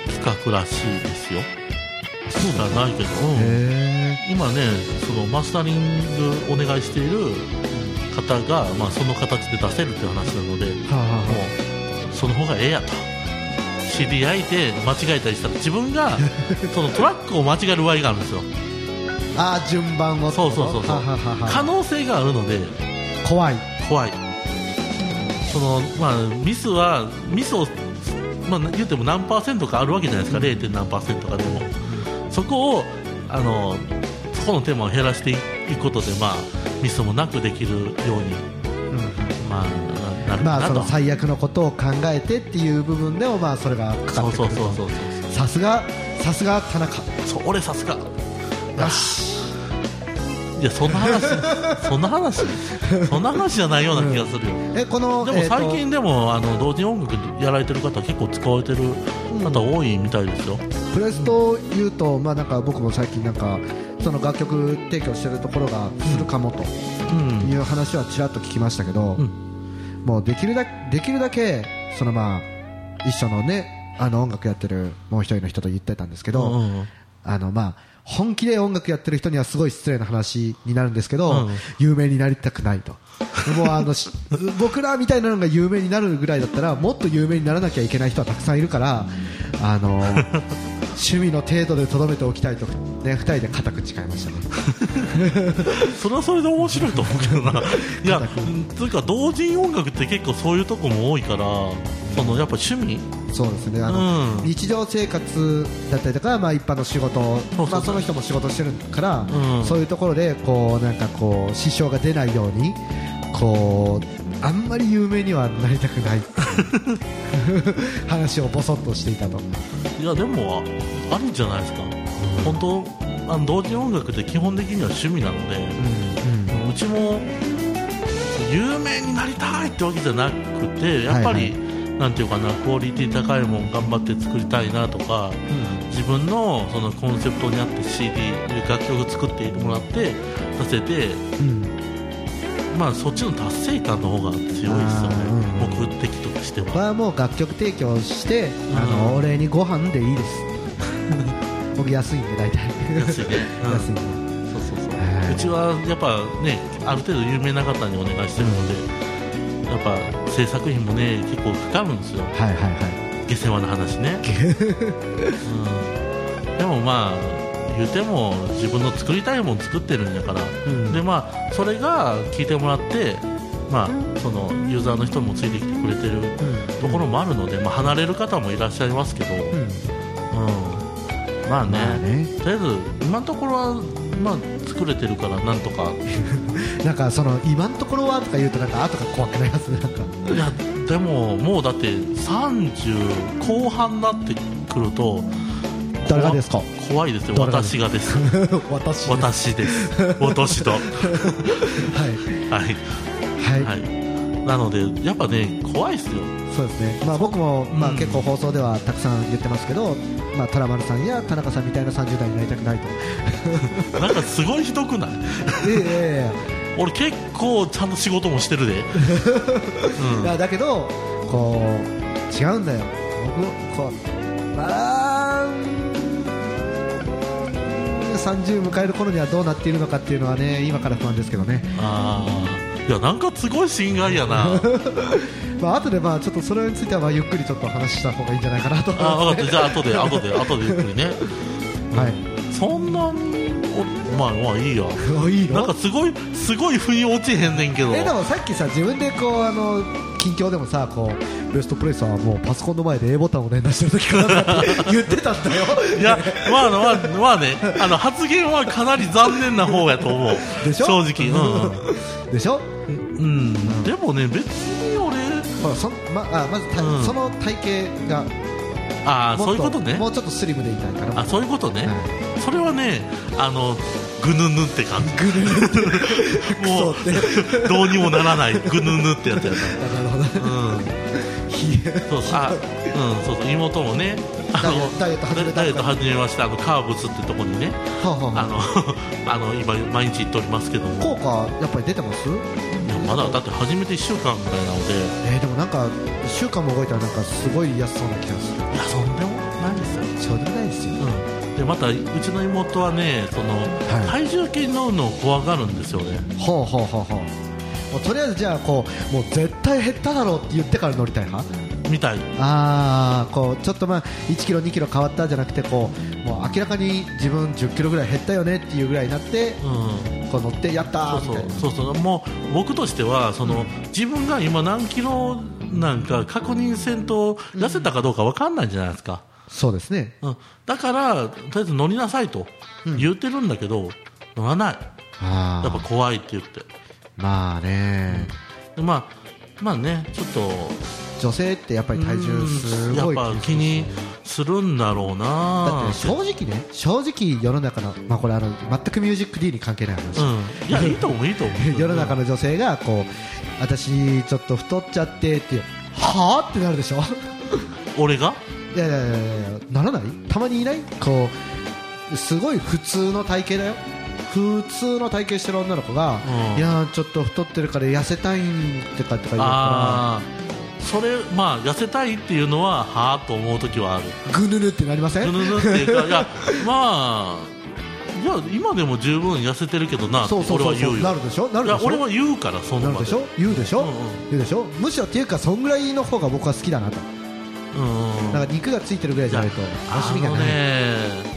企画らしいですよ。そうじゃないけど、へ今ねそのマスタリングお願いしている方が、まあ、その形で出せるっていう話なので、はあはあはあ。もうその方がええやと知り合いで間違えたりしたら自分が そのトラックを間違える場合があるんですよ。ああ順番をそうそうそうそ可能性があるので怖い。怖い。そのまあミスはミスをまあ言っても何パーセントかあるわけじゃないですか、0. 何パーセントかでも。そこをあのそこのテーマを減らしていくことでまあミスもなくできるように、まあななるまあその最悪のことを考えてっていう部分でもまあそれがかかってくると。そうそうそうそうさすがさすが田中。そう俺さすが。よし。いやそんな話 そんな話そんな話じゃないような気がするよ、えこのでも最近でも、あの同時音楽やられてる方結構使われてる方多いみたいですよ、プレスというと、まあ、なんか僕も最近なんかその楽曲提供してるところがするかもという話はちらっと聞きましたけど、もうできるだできるだけそのまあ一緒のねあの音楽やってるもう一人の人と言ってたんですけど、うんうんあのまあ本気で音楽やってる人にはすごい失礼な話になるんですけど、うん有名になりたくないと。もうあのし 僕らみたいなのが有名になるぐらいだったらもっと有名にならなきゃいけない人はたくさんいるから、あの趣味の程度でとどめておきたいと、ね、2人で固く誓いましたね。それはそれで面白いと思うけどな。いやというか同人音楽って結構そういうとこも多いからそのやっぱ趣味？そうですね。あの、日常生活だったりとか、まあ、一般の仕事まあ、その人も仕事してるから、うん。そういうところでこうなんかこう支障が出ないようにこうあんまり有名にはなりたくない 話をぼそっとしていたと。いやでもあるんじゃないですか、本当あの同時音楽って基本的には趣味なので、うちも有名になりたいってわけじゃなくてやっぱり、なんていうかなクオリティ高いもん頑張って作りたいなとか、自分のそのコンセプトに合って CD 楽曲作ってもらって出せて、まあそっちの達成感の方が強いですよね、目的としては。僕はもう楽曲提供して、あのお礼にご飯でいいです。僕安いんで大体。安いね、うん。安いんでそうそうそう。うちはやっぱねある程度有名な方にお願いしてるので、やっぱ制作費もね結構かかるんですよ。はいはいはい。下世話な話ね、うん、でもまあ言うても自分の作りたいもの作ってるんやから、ん。でまあそれが聞いてもらってまあ、そのユーザーの人もついてきてくれてるところもあるので、まあ、離れる方もいらっしゃいますけど、うん。まあね,、とりあえず今のところは、まあ、作れてるからなんとか。なんかその今のところはとか言うとなんか後が怖くなりますねなんか。いやでももうだって30後半になってくると誰がですか？怖いですよ。私がです。私私です。私と。はい。はい。はい、なのでやっぱね怖いですよ。そうですね、まあ、僕も、まあ、結構放送ではたくさん言ってますけど、まあ、トラマルさんや田中さんみたいな30代になりたくないと。なんかすごいひどくない？いやいやいや。俺結構ちゃんと仕事もしてるで、いやだけどこう違うんだよ。僕こうまあ30迎える頃にはどうなっているのかっていうのはね今から不安ですけどね。ああいやなんかすごい心外やな。まあ後でまあちょっとそれについてはまあゆっくりちょっと話した方がいいんじゃないかなとあ分かった。じゃあ後で後で後でゆっくりね。はい。そんなにおまあまあいいや。あいいの？なんかすごいすごい腑に落ちへんねんけど。えでもさっきさ自分でこうあの近況でもさこうベストプレイスはもうパソコンの前で A ボタンを連打してる時から言ってたんだよいや、まあ、まあ、まあね、あの発言はかなり残念な方やと思う。でしょ？正直。うん。でしょ？うん。でもね、別に俺、ほらそんまあまずた、うんその体型があそういうことね。もうちょっとスリムでいたいからあ、そういうことね。それはね、あの、ぐぬぬって感じ。ぐぬぬって。もう、どうにもならない、ぐぬぬってやつやな。なるほどね。うん。そうそう、あ、うん、そうそう、妹もね。ダイエット始めたダイエット始めました。あのカーブスってとこにね、はあはあ。あの あの今毎日行っておりますけども。効果やっぱり出てます？いやまだだって始めて1週間ぐらいなので。えー、でもなんか1週間も動いたらなんかすごい安そうな気がする。いやそんでもないですよ。そうでもないですよ、うん、でまたうちの妹はねその、体重計に乗るのを怖がるんですよね。ほうほうほうほうとりあえずじゃあこうもう絶対減っただろうって言ってから乗りたい派？みたい。ああこうちょっとまあ1キロ2キロ変わったじゃなくてこうもう明らかに自分10キロぐらい減ったよねっていうぐらいになって、こう乗ってやったーみたいな。そうそうもう僕としてはその、自分が今何キロなんか確認せんと痩せたかどうか分かんないじゃないですか、そうですね、うん、だからとりあえず乗りなさいと言ってるんだけど、乗らない。あやっぱ怖いって言って。まあね、でまあまあねちょっと女性ってやっぱり体重すごい気にするんだろうな。だって正直ね正直世の中のまあこれあの全くミュージック D に関係ない話、うん。いやいいと思ういいと思う。世の中の女性がこう私ちょっと太っちゃってっていうはあってなるでしょ？俺が？いやいやいやいやならない？たまにいない？こうすごい普通の体型だよ。普通の体型してる女の子が、うん。いやーちょっと太ってるから痩せたいんってかとか言うかああそれまあ痩せたいっていうのははあと思う時はある。らぐぬぬってなりません？ぐぬぬっていうかいや まあいや今でも十分痩せてるけどなそうそうそう俺は言うよ。なるでしょ？なるでしょ？俺は言うからそんなでしょ？言うでしょ、言うでしょ？むしろっていうかそんぐらいの方が僕は好きだなと。うんなんか肉がついてるぐらいじゃないと楽しみがない、ね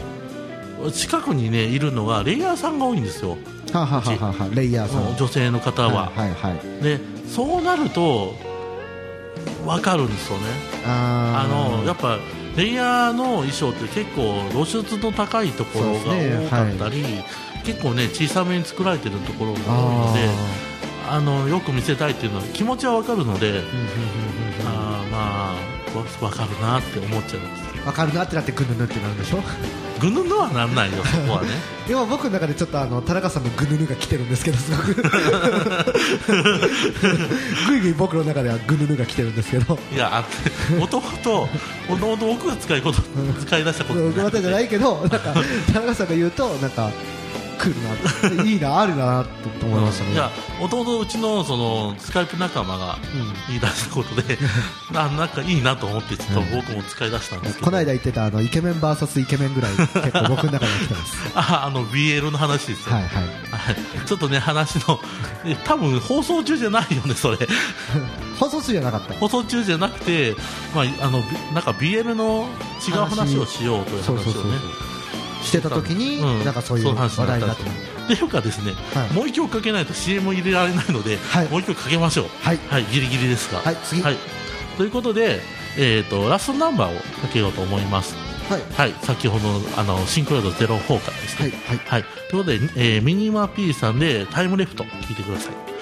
近くにねいるのがレイヤーさんが多いんですよ。はあはあはあはあレイヤーさん。うん女性の方は、はいはいはい。でそうなると分かるんですよね。あのやっぱレイヤーの衣装って結構露出の高いところが多かったり、結構ね小さめに作られてるところが多いのであのよく見せたいっていうのは気持ちは分かるので、あーまあわ分かるなって思っちゃいます。わかるなってなってぐぬぬってなるでしょ？ぐぬぬはなんないよそこはね。今僕の中でちょっとあの田中さんのぐぬぬが来てるんですけどすごく。ぐいぐい僕の中ではぐぬぬが来てるんですけど。いやあもともともともと僕が使いこと使い出したこと僕またじゃないけどなんか田中さんが言うとなんか来るないいなあるなと思いましたね、いやもともとうちのそのスカイプ仲間が言い出したことで、な なんかいいなと思ってちょっと僕も使い出したんですけど、この間言ってたあのイケメン VS イケメンぐらい結構僕の中では来てます。ああの BL の話ですよ、はいはい。はい。ちょっとね話のえ多分放送中じゃないよねそれ。放送中じゃなかった。放送中じゃなくて、まあ、あのびなんか BL の違う話をしようという話をねしてた時に、うん。なんかそういう話題になってる。っていうかですね、もう一曲かけないと CM 入れられないので、もう一曲かけましょう。はい、ギリギリですが。はい次。ということで、えー、とラストナンバーをかけようと思います。はい、先ほどのあのシンクロイド04からですね。はい、ということで、えーミニマ P さんでタイムレフト聴いてください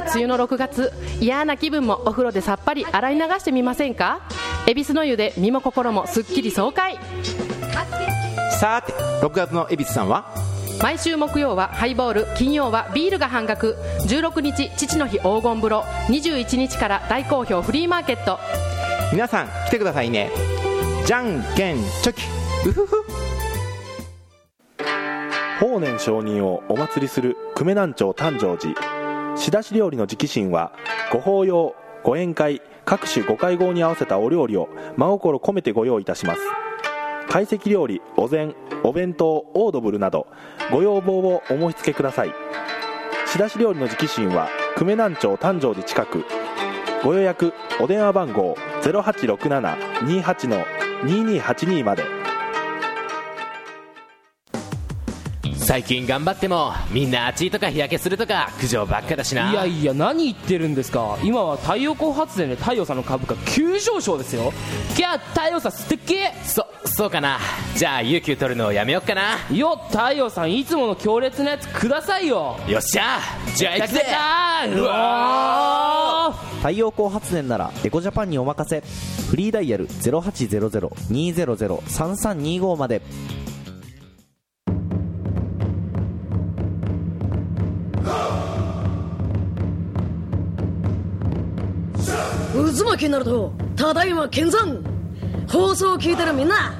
梅雨の6月。嫌な気分もお風呂でさっぱり洗い流してみませんか？恵比寿の湯で身も心もすっきり爽快。さて6月の恵比寿さんは？毎週木曜はハイボール金曜はビールが半額。16日父の日黄金風呂。21日から大好評フリーマーケット。皆さん来てくださいね。じゃんけんチョキ。うふふ法然上人をお祭りする久米南町誕生寺仕出し料理の直進はご法要ご宴会各種ご会合に合わせたお料理を真心込めてご用意いたします。懐石料理お膳お弁当オードブルなどご要望をお申し付けください。仕出し料理の直進は久米南町誕生寺近く。ご予約お電話番号0867-28-2282まで。最近頑張ってもみんな暑いとか日焼けするとか苦情ばっかだしな。いやいや何言ってるんですか。今は太陽光発電で太陽さんの株価急上昇ですよ。キャ太陽さん素敵。そそうかな。じゃあ有給取るのをやめよっかな。よ太陽さんいつもの強烈なやつくださいよ。よっしゃ。じゃあ行くぜ。うわ太陽光発電ならエコジャパンにお任せ。フリーダイヤル0800-200-3325まで渦巻きになるとただいま見参。放送を聞いてるみんな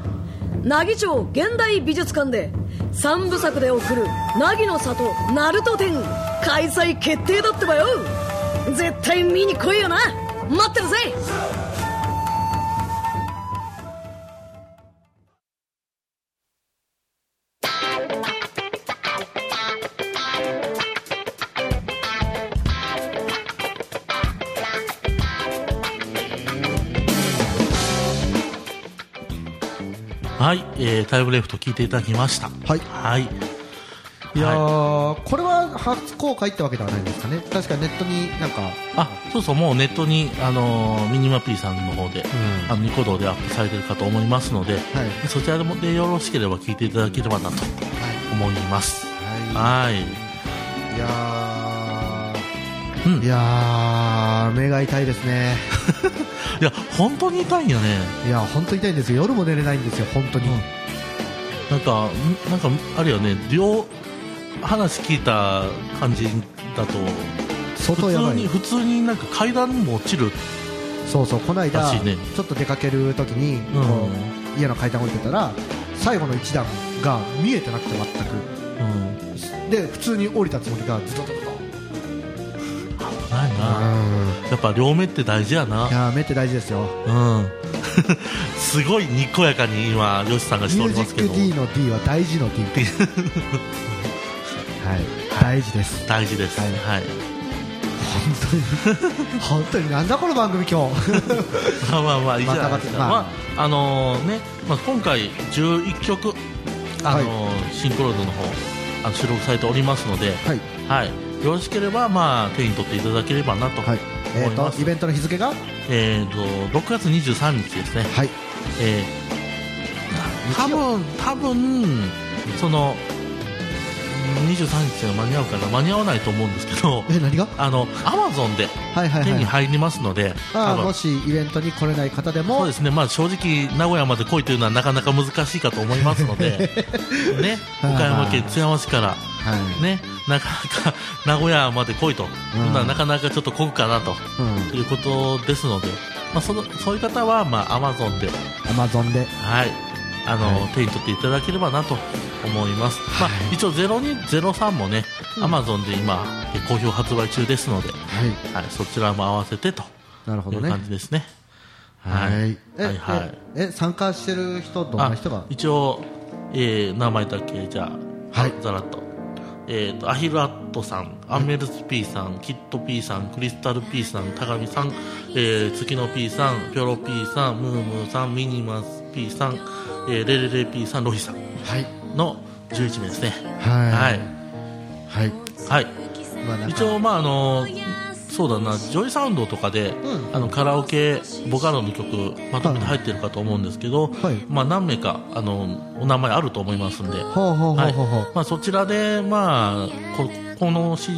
奈義町現代美術館で3部作で送る「凪の里ナルト展」開催決定だってばよ。絶対見に来いよな。待ってるぜ。はい、えータイムレフト聞いていただきました。はい。はい。いやー、これは初公開ってわけではないんですかね確かネットになんかあ、そうそう、もうネットに、あのーミニマピーさんの方で、あの、ニコ動でアップされてるかと思いますので、そちらでもでよろしければ聞いていただければなと思います。はい。いやーいやー目が痛いですね。いや本当に痛いんよね。いや本当に痛いんですよ。夜も寝れないんですよ本当に、なんかんなんかあれよね。両話聞いた感じだと相当やばい。普通に普通になんか階段も落ちるそうそうこの間、ね。ちょっと出かける時に、うん。家の階段降りてたら最後の一段が見えてなくて全く、で普通に降りたつもりがずっとないな。やっぱ両目って大事やな。いや目って大事ですよ。うん。すごいにこやかに今ヨシさんがしておミュージックりますけど D の D は大事の D はい。大事です。大事です。はい、本当に。本当になんだこの番組今日。まあまあまあいいじゃないですか、またままあ。あのね、まあ、今回11曲、あのシンクロードの方あの収録されておりますので、はいよろしければ、まあ、手に取っていただければなと思い。えーます、とイベントの日付が？えー、と6月23日ですね、はい。えー、多分多分その23日が間に合うかな？間に合わないと思うんですけど。え何が？あのアマゾンではいはいはい。手に入りますので、あ多分ーもしイベントに来れない方でも。そうですね、まあ、正直、名古屋まで来いというのはなかなか難しいかと思いますので、ね、岡山県津山市から、ね、なかなか名古屋まで来いと、うんまあなかなかちょっとこぐかなと、うん。いうことですので、まあ、そのそういう方は、まあ、アマゾンで、アマゾンで。はいあの手に取っていただければなと思います、まあ、一応0203もね、アマゾンで今え好評発売中ですので、はい。そちらも合わせてというなるほどね。感じですね。はい。えはいはい。ええ参加してる人どんな人が？あ一応、えー名前だけじゃあ、はい、ざらっと,、えー、とアヒルアットさん、アンメルス P さんキット P さんクリスタル P さん高見さん、えー、月の P さんピョロ P さんムームーさんミニマス P さん、えーレレレ P さんロヒさんの11名ですね。はい。はい。はい。はい。まあ一応まああのそうだな。ジョイサウンドとかで、あのカラオケボカロの曲まとめて入ってるかと思うんですけど、まあ何名かあのお名前あると思いますんで、ほうほうほうほうほう。はい。まあそちらでまあここの CD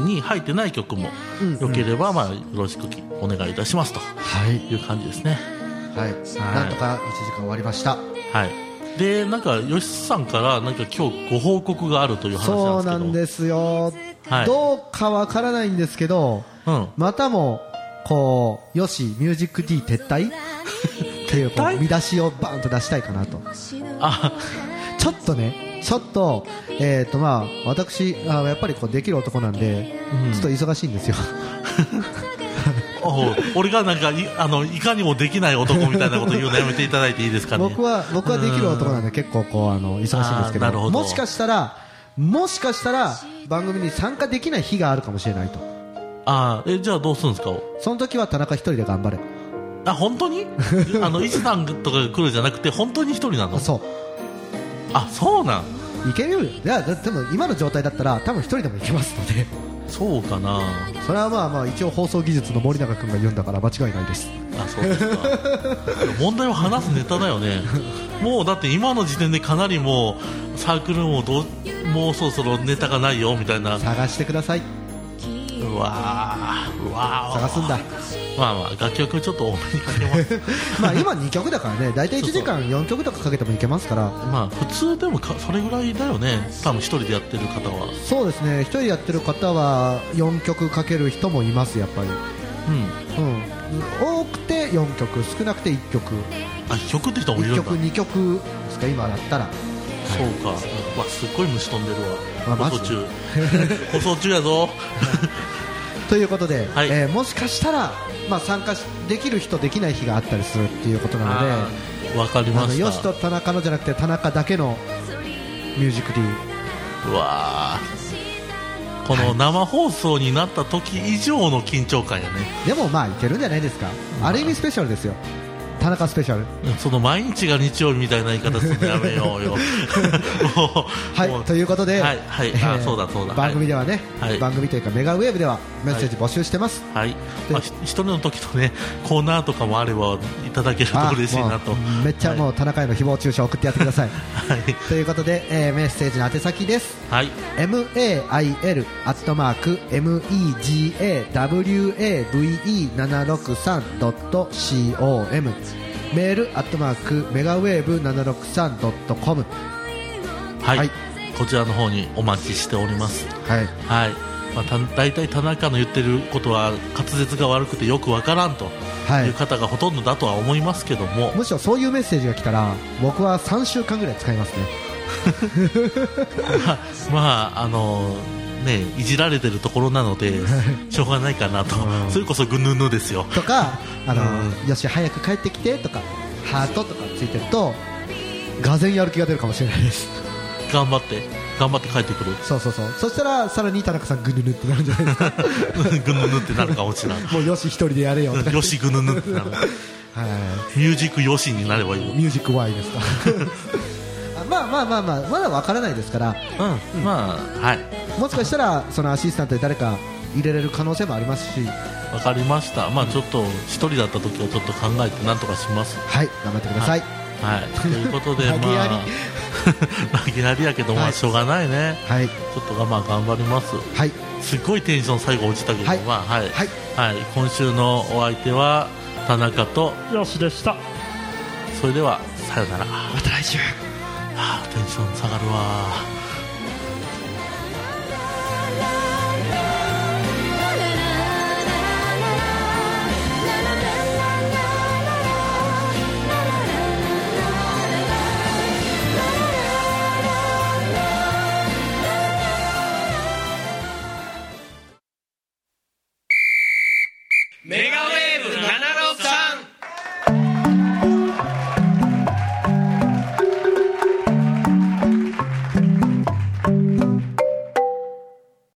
に入ってない曲もうん。うんよければまあよろしくお願いいたしますとい。う感じですね。はい、なんとか1時間終わりましたはい。でなんか吉さんからなんか今日ご報告があるという話なんそうですけど。なんですよ、はい。どうかわからないんですけど、またもこうよしミュージック D 撤退？っていうこう見出しをバーンと出したいかなと。ちょっとねちょっと,、えーとまあ、私あやっぱりこうできる男なんで、ちょっと忙しいんですよ 俺がなんかいあのいかにもできない男みたいなこと言うのやめていただいていいですかね？僕は僕はできる男なんで結構こうあの忙しいんですけあーなるほど。どもしかしたらもしかしたら番組に参加できない日があるかもしれないと。あーえじゃあどうするんですか？その時は田中一人で頑張れあ本当に？あの石さんとかが来るじゃなくて本当に一人なの？そう。あそうなん。いけるよ。いやだでも今の状態だったら多分一人でもいけますのでそうかな。それはまあまあ一応放送技術の森永君が言うんだから間違いないです。あそうですか。問題は話すネタだよね。もうだって今の時点でかなりもうサークルもどうもうそろそろネタがないよみたいな。探してください。うわーうわー。探すんだまあまあ楽曲ちょっと多めにかけます。まあ今2曲だからね大体1時間4曲とかかけてもいけますから。まあ普通でもかそれぐらいだよね。多分一人でやってる方は。そうですね。1人やってる方は4曲かける人もいますやっぱり。うん、うん、多くて4曲少なくて1曲。あ曲って人もいるん1だ曲2曲ですか今だったら。そうか、わすっごい虫飛んでるわ。放送中。放送中やぞ。ということで、えーもしかしたら、まあ、参加しできる日とできない日があったりするっていうことなのであーわかりました。あのよしと田中のじゃなくて田中だけのミュージック D うわー。この生放送になった時以上の緊張感やね。でもまあいけるんじゃないですか。ある意味スペシャルですよ田中スペシャル。その毎日が日曜日みたいな言い方するのやめようよ。はいということで、はいはい。えーあそうだそうだ。番組ではね、はい。番組というかメガウェーブではメッセージ募集してます、はい、まあ、ひ一人の時とねコーナーとかもあればいただけるとあ嬉しいなと。めっちゃもう田中への誹謗中傷送ってやってください、ということで、えーメッセージの宛先です。はい。mail アットマーク megawave763.com メールアットマークメガウェーブ 763.com はい、こちらの方にお待ちしております。はい、はい。まあ、た大体田中の言ってることは滑舌が悪くてよくわからんと。はい。いう方がほとんどだとは思いますけども、むしろそういうメッセージが来たら僕は3週間ぐらい使いますね。まああのねいじられてるところなので しょうがないかなと、それこそぐぬぬですよ。とかあの、よし早く帰ってきてとかハートとかついてるとがぜんやる気が出るかもしれないです。頑張って頑張って帰ってくる。そうそうそう。そしたらさらに田中さんぐぬぬってなるんじゃないですか。ぐぬぬってなるかもしれない。もうよし一人でやれよ。よしぐぬぬってなる。はい。ミュージックよしになればいいミュージックワイですかあまあまあまあまあまだわからないですから、うん、まあはいもしかしたらそのアシスタントで誰か入れれる可能性もありますし。わかりました。まあちょっと一人だった時はちょっと考えてなんとかします。はい。頑張ってください。はい、ということで 投げやり。ま あ投げやりやけど、まあはい。しょうがないね。はい。ちょっとまあ頑張ります。はい。すっごいテンション最後落ちたけど、はい。まあはい、はい。はい、今週のお相手は田中と。よしでした。それではさよなら。また来週。はあテンション下がるわ